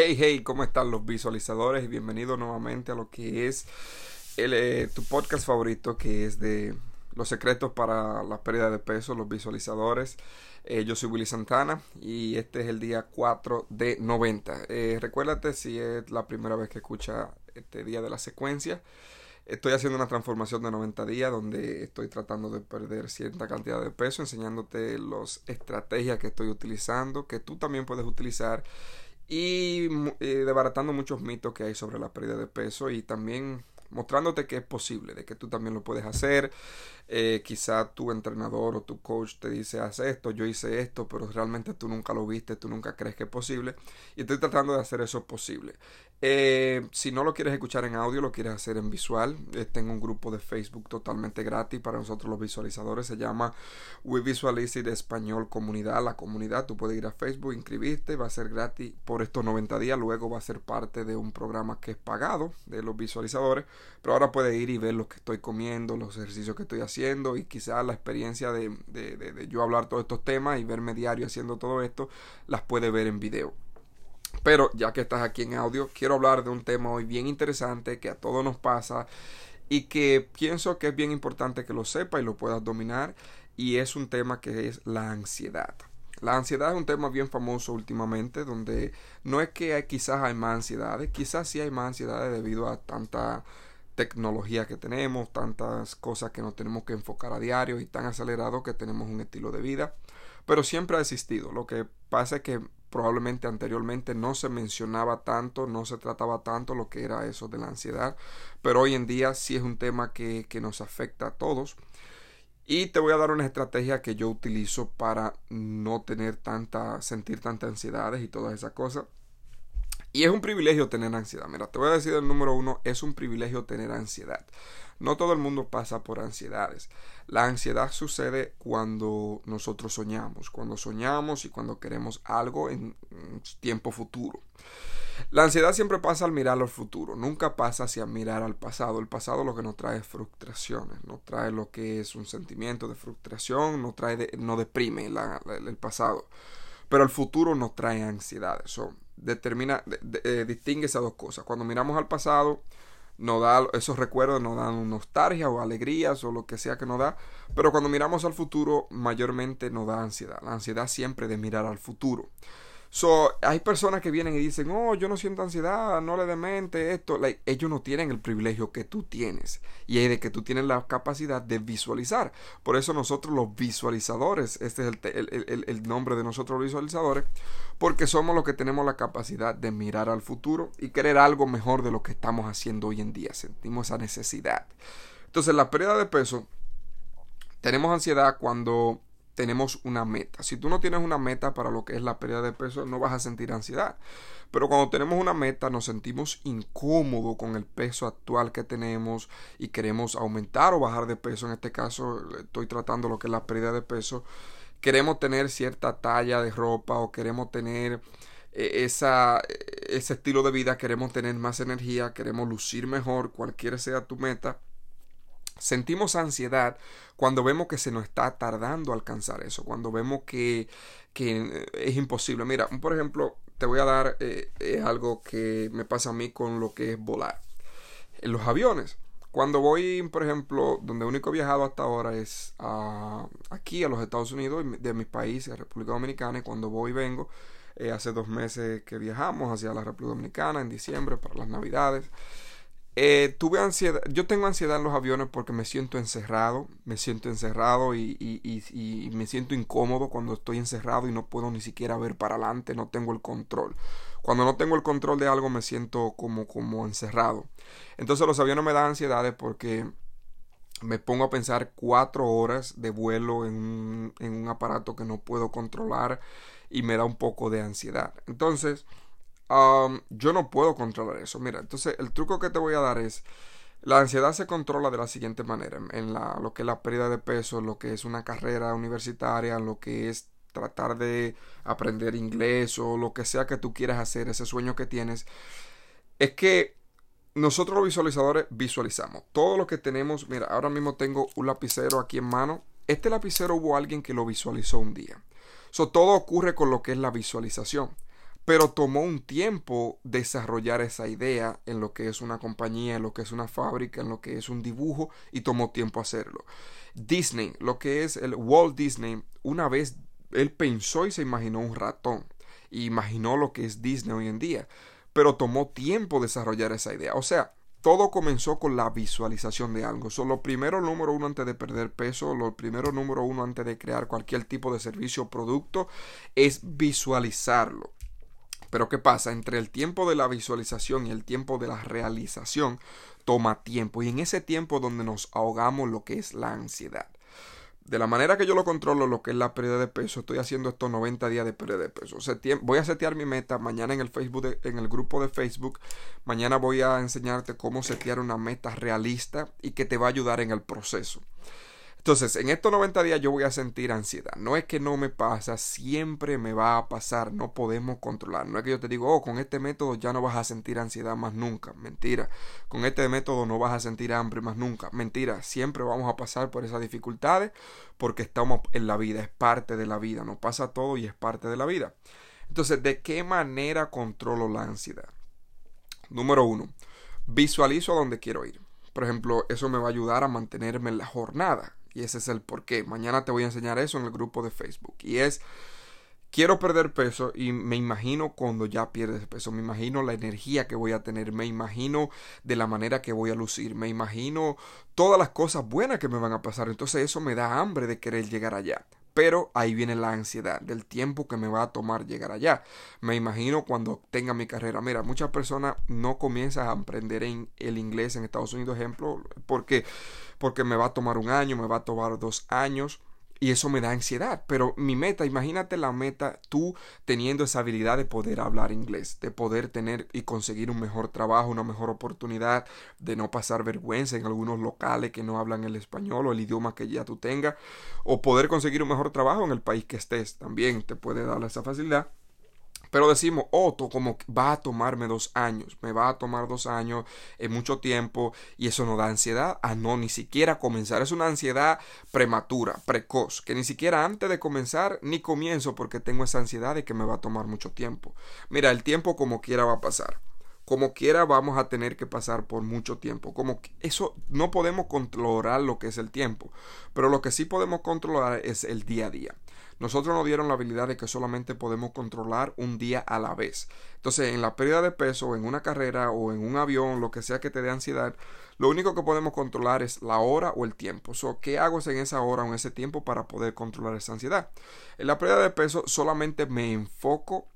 Hey, hey, ¿cómo están los visualizadores? Y bienvenido nuevamente a lo que es el, eh, tu podcast favorito, que es de los secretos para la pérdida de peso, los visualizadores. Eh, yo soy Willy Santana y este es el día 4 de 90. Eh, recuérdate si es la primera vez que escucha este día de la secuencia. Estoy haciendo una transformación de 90 días donde estoy tratando de perder cierta cantidad de peso, enseñándote las estrategias que estoy utilizando, que tú también puedes utilizar y eh, debaratando muchos mitos que hay sobre la pérdida de peso y también mostrándote que es posible, de que tú también lo puedes hacer. Eh, quizá tu entrenador o tu coach te dice, haz esto, yo hice esto, pero realmente tú nunca lo viste, tú nunca crees que es posible. Y estoy tratando de hacer eso posible. Eh, si no lo quieres escuchar en audio, lo quieres hacer en visual, eh, tengo un grupo de Facebook totalmente gratis para nosotros los visualizadores. Se llama We Visualize de Español Comunidad. La comunidad, tú puedes ir a Facebook, inscribirte, va a ser gratis por estos 90 días. Luego va a ser parte de un programa que es pagado de los visualizadores. Pero ahora puedes ir y ver lo que estoy comiendo, los ejercicios que estoy haciendo y quizás la experiencia de, yo hablar todos estos temas y verme diario haciendo todo esto, las puedes ver en video. Pero ya que estás aquí en audio, quiero hablar de un tema hoy bien interesante que a todos nos pasa y que pienso que es bien importante que lo sepa y lo puedas dominar y es un tema que es la ansiedad. La ansiedad es un tema bien famoso últimamente donde no es que hay, quizás hay más ansiedades, quizás sí hay más ansiedades debido a tanta tecnología que tenemos, tantas cosas que nos tenemos que enfocar a diario y tan acelerado que tenemos un estilo de vida, pero siempre ha existido. Lo que pasa es que probablemente anteriormente no se mencionaba tanto, no se trataba tanto lo que era eso de la ansiedad, pero hoy en día sí es un tema que, que nos afecta a todos. Y te voy a dar una estrategia que yo utilizo para no tener tanta, sentir tantas ansiedades y todas esas cosas. Y es un privilegio tener ansiedad. Mira, te voy a decir el número uno, es un privilegio tener ansiedad. No todo el mundo pasa por ansiedades. La ansiedad sucede cuando nosotros soñamos, cuando soñamos y cuando queremos algo en tiempo futuro. La ansiedad siempre pasa al mirar al futuro, nunca pasa hacia mirar al pasado. El pasado lo que nos trae es frustraciones, nos trae lo que es un sentimiento de frustración, nos trae no deprime el pasado. Pero el futuro nos trae ansiedad. Eso determina, de, eh, distingue esas dos cosas. Cuando miramos al pasado, nos da esos recuerdos, nos dan nostalgia o alegrías o lo que sea que nos da, pero cuando miramos al futuro mayormente nos da ansiedad, la ansiedad siempre de mirar al futuro. So, hay personas que vienen y dicen, oh, yo no siento ansiedad, no le demente esto. Ellos no tienen el privilegio que tú tienes. Y hay de que tú tienes la capacidad de visualizar. Por eso nosotros los visualizadores, este es el, el nombre de nosotros los visualizadores, porque somos los que tenemos la capacidad de mirar al futuro y querer algo mejor de lo que estamos haciendo hoy en día. Sentimos esa necesidad. Entonces, la pérdida de peso, tenemos ansiedad cuando tenemos una meta. Si tú no tienes una meta para lo que es la pérdida de peso, no vas a sentir ansiedad. Pero cuando tenemos una meta, nos sentimos incómodos con el peso actual que tenemos y queremos aumentar o bajar de peso. En este caso, estoy tratando lo que es la pérdida de peso. Queremos tener cierta talla de ropa o queremos tener esa, ese estilo de vida, queremos tener más energía, queremos lucir mejor, cualquiera sea tu meta Sentimos ansiedad cuando vemos que se nos está tardando alcanzar eso, cuando vemos que, que es imposible. Mira, por ejemplo, te voy a dar eh, eh, algo que me pasa a mí con lo que es volar. En los aviones. Cuando voy, por ejemplo, donde único he viajado hasta ahora es aquí a los Estados Unidos, de mi país, a República Dominicana, y cuando voy vengo, eh, hace dos meses que viajamos hacia la República Dominicana en diciembre para las Navidades. Eh, tuve ansiedad, yo tengo ansiedad en los aviones porque me siento encerrado, me siento encerrado y, me siento incómodo cuando estoy encerrado y no puedo ni siquiera ver para adelante, no tengo el control. Cuando no tengo el control de algo me siento como, como encerrado. Entonces los aviones me dan ansiedades porque me pongo a pensar cuatro horas de vuelo en un aparato que no puedo controlar y me da un poco de ansiedad. Entonces, Um, yo no puedo controlar eso. Mira, entonces el truco que te voy a dar es, la ansiedad se controla de la siguiente manera, en lo que es la pérdida de peso, lo que es una carrera universitaria, lo que es tratar de aprender inglés o lo que sea que tú quieras hacer, ese sueño que tienes, es que nosotros los visualizadores visualizamos todo lo que tenemos. Mira, ahora mismo tengo un lapicero aquí en mano. Este lapicero hubo alguien que lo visualizó un día. So, todo ocurre con lo que es la visualización. Pero tomó un tiempo desarrollar esa idea en lo que es una compañía, en lo que es una fábrica, en lo que es un dibujo y tomó tiempo hacerlo. Disney, lo que es el Walt Disney, una vez él pensó y se imaginó un ratón, imaginó lo que es Disney hoy en día, pero tomó tiempo desarrollar esa idea. O sea, todo comenzó con la visualización de algo. So, lo primero número uno antes de perder peso, lo primero número uno antes de crear cualquier tipo de servicio o producto es visualizarlo. Pero ¿qué pasa? Entre el tiempo de la visualización y el tiempo de la realización toma tiempo. Y en ese tiempo donde nos ahogamos lo que es la ansiedad. De la manera que yo lo controlo, lo que es la pérdida de peso, estoy haciendo estos 90 días de pérdida de peso. voy a setear mi meta mañana en el Facebook, en el grupo de Facebook. Mañana voy a enseñarte cómo setear una meta realista y que te va a ayudar en el proceso. Entonces, en estos 90 días yo voy a sentir ansiedad. No es que no me pasa, siempre me va a pasar. No podemos controlar. No es que yo te digo, oh, con este método ya no vas a sentir ansiedad más nunca. Mentira. Con este método no vas a sentir hambre más nunca. Mentira. Siempre vamos a pasar por esas dificultades porque estamos en la vida. Es parte de la vida. No pasa todo y es parte de la vida. Entonces, ¿de qué manera controlo la ansiedad? Número uno, visualizo a dónde quiero ir. Por ejemplo, eso me va a ayudar a mantenerme en la jornada. Y ese es el porqué. Mañana te voy a enseñar eso en el grupo de Facebook. Y es, quiero perder peso y me imagino cuando ya pierdes peso. Me imagino la energía que voy a tener. Me imagino de la manera que voy a lucir. Me imagino todas las cosas buenas que me van a pasar. Entonces eso me da hambre de querer llegar allá. Pero ahí viene la ansiedad del tiempo que me va a tomar llegar allá. Me imagino cuando tenga mi carrera. Mira, muchas personas no comienzan a aprender en el inglés en Estados Unidos, ejemplo, porque, porque me va a tomar un año, me va a tomar dos años y eso me da ansiedad. Pero mi meta, imagínate la meta, tú teniendo esa habilidad de poder hablar inglés, de poder tener y conseguir un mejor trabajo, una mejor oportunidad, de no pasar vergüenza en algunos locales que no hablan el español o el idioma que ya tú tengas, o poder conseguir un mejor trabajo en el país que estés, también te puede dar esa facilidad. Pero decimos, oh, como va a tomarme dos años, me va a tomar dos años, en mucho tiempo, y eso no da ansiedad. a no, ni siquiera comenzar. Es una ansiedad prematura, precoz, que ni siquiera antes de comenzar ni comienzo porque tengo esa ansiedad de que me va a tomar mucho tiempo. Mira, el tiempo como quiera va a pasar. Como quiera vamos a tener que pasar por mucho tiempo. Como eso no podemos controlar lo que es el tiempo, pero lo que sí podemos controlar es el día a día. Nosotros nos dieron la habilidad de que solamente podemos controlar un día a la vez. Entonces, en la pérdida de peso, en una carrera o en un avión, lo que sea que te dé ansiedad, lo único que podemos controlar es la hora o el tiempo. So, ¿Qué hago en esa hora o en ese tiempo para poder controlar esa ansiedad? En la pérdida de peso solamente me enfoco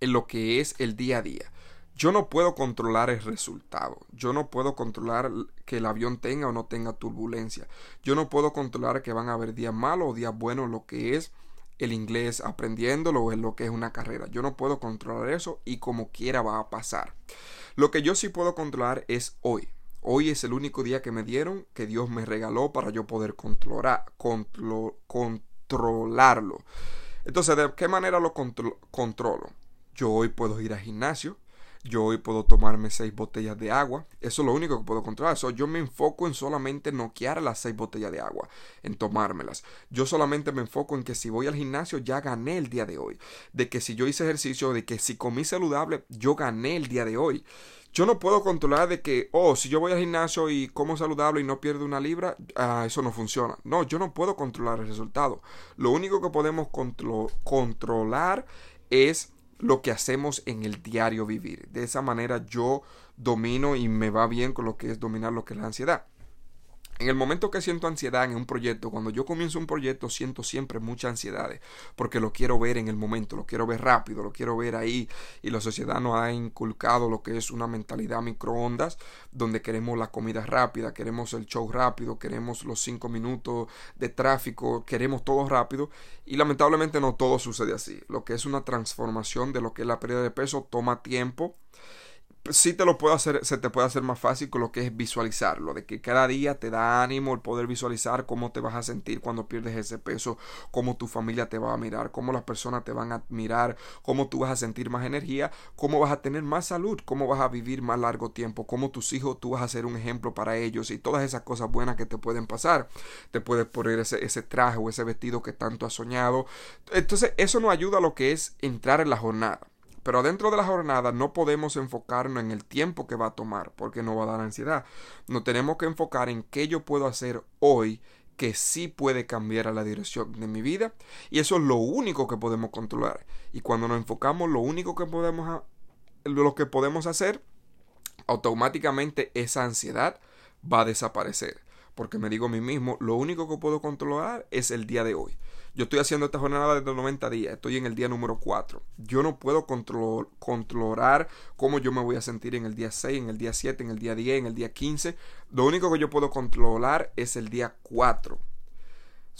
en lo que es el día a día. Yo no puedo controlar el resultado. Yo no puedo controlar que el avión tenga o no tenga turbulencia. Yo no puedo controlar que van a haber días malos o días buenos, lo que es el inglés aprendiéndolo o lo que es una carrera. Yo no puedo controlar eso y como quiera va a pasar. Lo que yo sí puedo controlar es hoy. Hoy es el único día que me dieron, que Dios me regaló para yo poder controlar, controlarlo. Entonces, ¿de qué manera lo controlo? Yo hoy puedo ir al gimnasio, yo hoy puedo tomarme seis botellas de agua. Eso es lo único que puedo controlar. Eso yo me enfoco en solamente noquear las seis botellas de agua, en tomármelas. Yo solamente me enfoco en que si voy al gimnasio ya gané el día de hoy. De que si yo hice ejercicio, de que si comí saludable, yo gané el día de hoy. Yo no puedo controlar de que, oh, si yo voy al gimnasio y como saludable y no pierdo una libra, ah, eso no funciona. No, yo no puedo controlar el resultado. Lo único que podemos controlar es lo que hacemos en el diario vivir. De esa manera yo domino y me va bien con lo que es dominar lo que es la ansiedad. En el momento que siento ansiedad en un proyecto, cuando yo comienzo un proyecto, siento siempre mucha ansiedad, porque lo quiero ver en el momento, lo quiero ver rápido, lo quiero ver ahí, y la sociedad nos ha inculcado lo que es una mentalidad microondas, donde queremos la comida rápida, queremos el show rápido, queremos los cinco minutos de tráfico, queremos todo rápido, y lamentablemente no todo sucede así. Lo que es una transformación de lo que es la pérdida de peso toma tiempo sí te lo puedo hacer, se te puede hacer más fácil con lo que es visualizarlo, de que cada día te da ánimo el poder visualizar cómo te vas a sentir cuando pierdes ese peso, cómo tu familia te va a mirar, cómo las personas te van a mirar, cómo tú vas a sentir más energía, cómo vas a tener más salud, cómo vas a vivir más largo tiempo, cómo tus hijos tú vas a ser un ejemplo para ellos y todas esas cosas buenas que te pueden pasar. Te puedes poner ese, ese traje o ese vestido que tanto has soñado. Entonces eso nos ayuda a lo que es entrar en la jornada Pero dentro de la jornada no podemos enfocarnos en el tiempo que va a tomar, porque no va a dar ansiedad. Nos tenemos que enfocar en qué yo puedo hacer hoy que sí puede cambiar a la dirección de mi vida. Y eso es lo único que podemos controlar. Y cuando nos enfocamos, lo único que podemos, lo que podemos hacer, automáticamente esa ansiedad va a desaparecer. Porque me digo a mí mismo, lo único que puedo controlar es el día de hoy. Yo estoy haciendo esta jornada de 90 días, estoy en el día número 4. Yo no puedo controlar cómo yo me voy a sentir en el día 6, en el día 7, en el día 10, en el día 15. Lo único que yo puedo controlar es el día 4.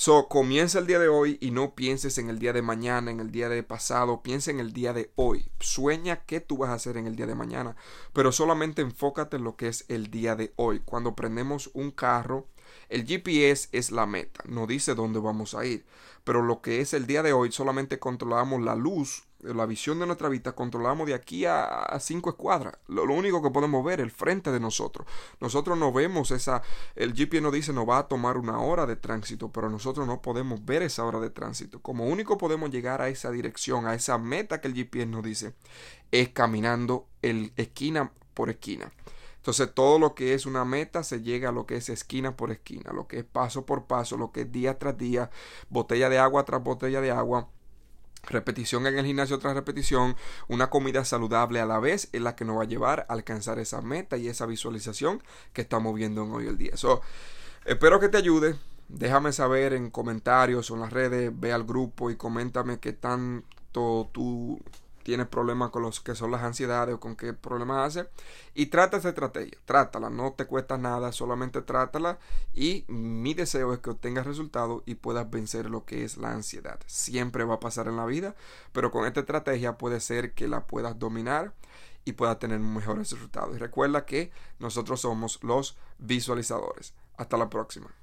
So, comienza el día de hoy y no pienses en el día de mañana, en el día de pasado, piensa en el día de hoy. Sueña qué tú vas a hacer en el día de mañana, pero solamente enfócate en lo que es el día de hoy. Cuando prendemos un carro, el GPS es la meta, no dice dónde vamos a ir, pero lo que es el día de hoy solamente controlamos la luz, la visión de nuestra vista, controlamos de aquí a, cinco escuadras. Lo, único que podemos ver el frente de nosotros. Nosotros no vemos esa, el GPS nos dice nos va a tomar una hora de tránsito, pero nosotros no podemos ver esa hora de tránsito. Como único podemos llegar a esa dirección, a esa meta que el GPS nos dice, es caminando el esquina por esquina. Entonces todo lo que es una meta se llega a lo que es esquina por esquina, lo que es paso por paso, lo que es día tras día, botella de agua tras botella de agua. Repetición en el gimnasio tras repetición, una comida saludable a la vez es la que nos va a llevar a alcanzar esa meta y esa visualización que estamos viendo en hoy el día. So, espero que te ayude. Déjame saber en comentarios o en las redes, ve al grupo y coméntame qué tanto tú tienes problemas con los que son las ansiedades o con qué problemas hace y trata esa estrategia, trátala, no te cuesta nada, solamente trátala y mi deseo es que obtengas resultados y puedas vencer lo que es la ansiedad. Siempre va a pasar en la vida, pero con esta estrategia puede ser que la puedas dominar y puedas tener mejores resultados. Y recuerda que nosotros somos los visualizadores. Hasta la próxima.